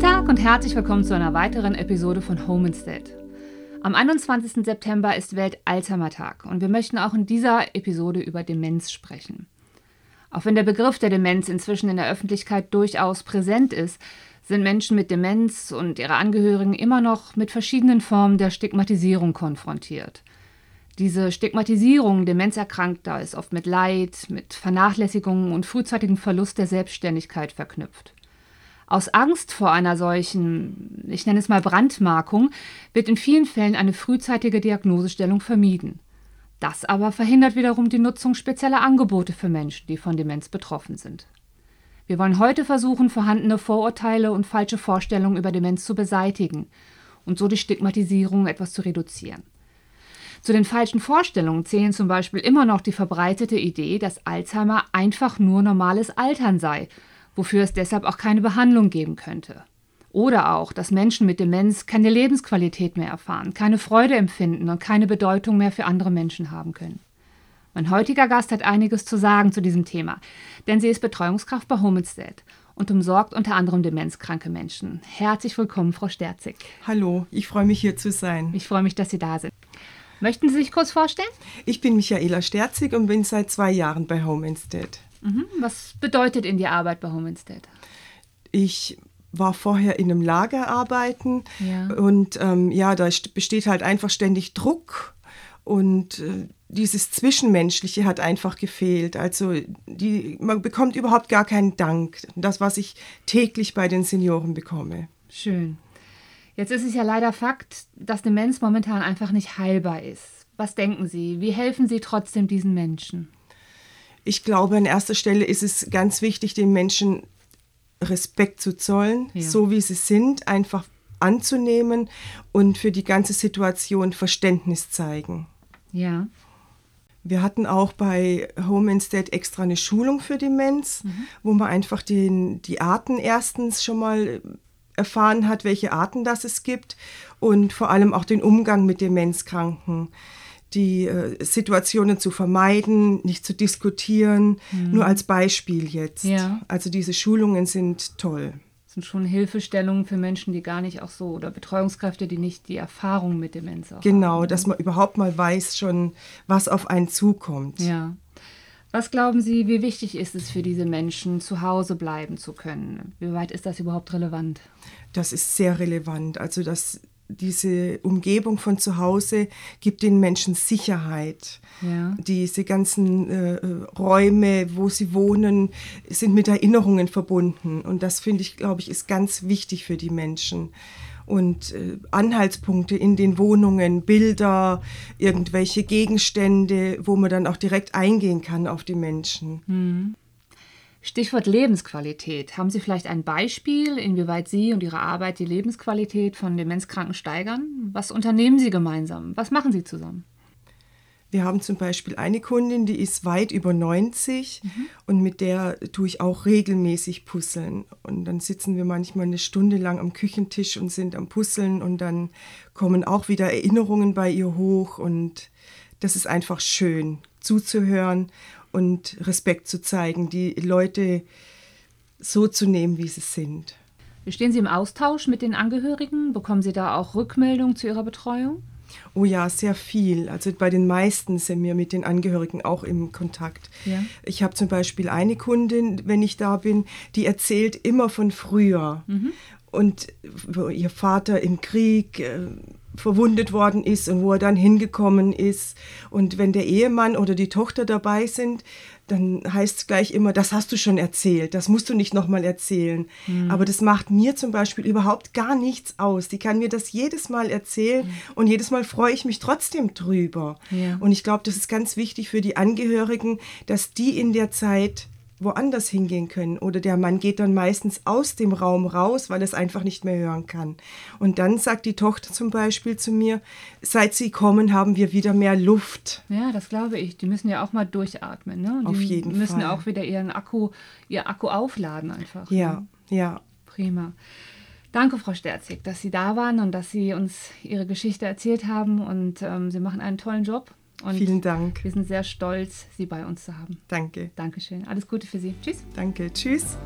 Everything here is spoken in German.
Tag und herzlich willkommen zu einer weiteren Episode von Home Instead. Am 21. September ist Welt-Alzheimer-Tag und wir möchten auch in dieser Episode über Demenz sprechen. Auch wenn der Begriff der Demenz inzwischen in der Öffentlichkeit durchaus präsent ist, sind Menschen mit Demenz und ihre Angehörigen immer noch mit verschiedenen Formen der Stigmatisierung konfrontiert. Diese Stigmatisierung Demenzerkrankter ist oft mit Leid, mit Vernachlässigung und frühzeitigem Verlust der Selbstständigkeit verknüpft. Aus Angst vor einer solchen, ich nenne es mal Brandmarkung, wird in vielen Fällen eine frühzeitige Diagnosestellung vermieden. Das aber verhindert wiederum die Nutzung spezieller Angebote für Menschen, die von Demenz betroffen sind. Wir wollen heute versuchen, vorhandene Vorurteile und falsche Vorstellungen über Demenz zu beseitigen und so die Stigmatisierung etwas zu reduzieren. Zu den falschen Vorstellungen zählen zum Beispiel immer noch die verbreitete Idee, dass Alzheimer einfach nur normales Altern sei, wofür es deshalb auch keine Behandlung geben könnte. Oder auch, dass Menschen mit Demenz keine Lebensqualität mehr erfahren, keine Freude empfinden und keine Bedeutung mehr für andere Menschen haben können. Mein heutiger Gast hat einiges zu sagen zu diesem Thema, denn sie ist Betreuungskraft bei Homestead und umsorgt unter anderem demenzkranke Menschen. Herzlich willkommen, Frau Sterzig. Hallo, ich freue mich hier zu sein. Ich freue mich, dass Sie da sind. Möchten Sie sich kurz vorstellen? Ich bin Michaela Sterzig und bin seit zwei Jahren bei Home Instead. Mhm. Was bedeutet Ihnen die Arbeit bei Home Instead? Ich war vorher in einem Lager arbeiten ja. und ähm, ja, da besteht halt einfach ständig Druck und äh, dieses Zwischenmenschliche hat einfach gefehlt. Also die, man bekommt überhaupt gar keinen Dank. Das, was ich täglich bei den Senioren bekomme. Schön. Jetzt ist es ja leider Fakt, dass Demenz momentan einfach nicht heilbar ist. Was denken Sie? Wie helfen Sie trotzdem diesen Menschen? Ich glaube, an erster Stelle ist es ganz wichtig, den Menschen Respekt zu zollen, ja. so wie sie sind, einfach anzunehmen und für die ganze Situation Verständnis zeigen. Ja. Wir hatten auch bei Home Instead extra eine Schulung für Demenz, mhm. wo man einfach den, die Arten erstens schon mal erfahren hat, welche Arten das es gibt und vor allem auch den Umgang mit Demenzkranken die äh, Situationen zu vermeiden, nicht zu diskutieren, mhm. nur als Beispiel jetzt. Ja. Also diese Schulungen sind toll. Das sind schon Hilfestellungen für Menschen, die gar nicht auch so, oder Betreuungskräfte, die nicht die Erfahrung mit Demenz Genau, haben. Ne? dass man überhaupt mal weiß schon, was auf einen zukommt. Ja. Was glauben Sie, wie wichtig ist es für diese Menschen, zu Hause bleiben zu können? Wie weit ist das überhaupt relevant? Das ist sehr relevant. Also das, diese Umgebung von zu Hause gibt den Menschen Sicherheit. Ja. Diese ganzen äh, Räume, wo sie wohnen, sind mit Erinnerungen verbunden. Und das finde ich, glaube ich, ist ganz wichtig für die Menschen und äh, Anhaltspunkte in den Wohnungen, Bilder, irgendwelche Gegenstände, wo man dann auch direkt eingehen kann auf die Menschen. Mhm. Stichwort Lebensqualität. Haben Sie vielleicht ein Beispiel, inwieweit Sie und Ihre Arbeit die Lebensqualität von Demenzkranken steigern? Was unternehmen Sie gemeinsam? Was machen Sie zusammen? Wir haben zum Beispiel eine Kundin, die ist weit über 90 mhm. und mit der tue ich auch regelmäßig puzzeln. Und dann sitzen wir manchmal eine Stunde lang am Küchentisch und sind am Puzzeln und dann kommen auch wieder Erinnerungen bei ihr hoch und das ist einfach schön zuzuhören und Respekt zu zeigen, die Leute so zu nehmen, wie sie sind. Stehen Sie im Austausch mit den Angehörigen? Bekommen Sie da auch Rückmeldung zu Ihrer Betreuung? Oh ja, sehr viel. Also bei den meisten sind wir mit den Angehörigen auch im Kontakt. Ja. Ich habe zum Beispiel eine Kundin, wenn ich da bin, die erzählt immer von früher. Mhm. Und wo ihr Vater im Krieg äh, verwundet worden ist und wo er dann hingekommen ist. Und wenn der Ehemann oder die Tochter dabei sind, dann heißt es gleich immer, das hast du schon erzählt, das musst du nicht nochmal erzählen. Mhm. Aber das macht mir zum Beispiel überhaupt gar nichts aus. Die kann mir das jedes Mal erzählen mhm. und jedes Mal freue ich mich trotzdem drüber. Ja. Und ich glaube, das ist ganz wichtig für die Angehörigen, dass die in der Zeit woanders hingehen können. Oder der Mann geht dann meistens aus dem Raum raus, weil er es einfach nicht mehr hören kann. Und dann sagt die Tochter zum Beispiel zu mir, seit sie kommen, haben wir wieder mehr Luft. Ja, das glaube ich. Die müssen ja auch mal durchatmen. Ne? Auf jeden Fall. Die müssen auch wieder ihren Akku, ihr Akku aufladen einfach. Ja, ne? ja. Prima. Danke, Frau Sterzig, dass Sie da waren und dass Sie uns Ihre Geschichte erzählt haben. Und ähm, Sie machen einen tollen Job. Und Vielen Dank. Wir sind sehr stolz, Sie bei uns zu haben. Danke. Dankeschön. Alles Gute für Sie. Tschüss. Danke. Tschüss.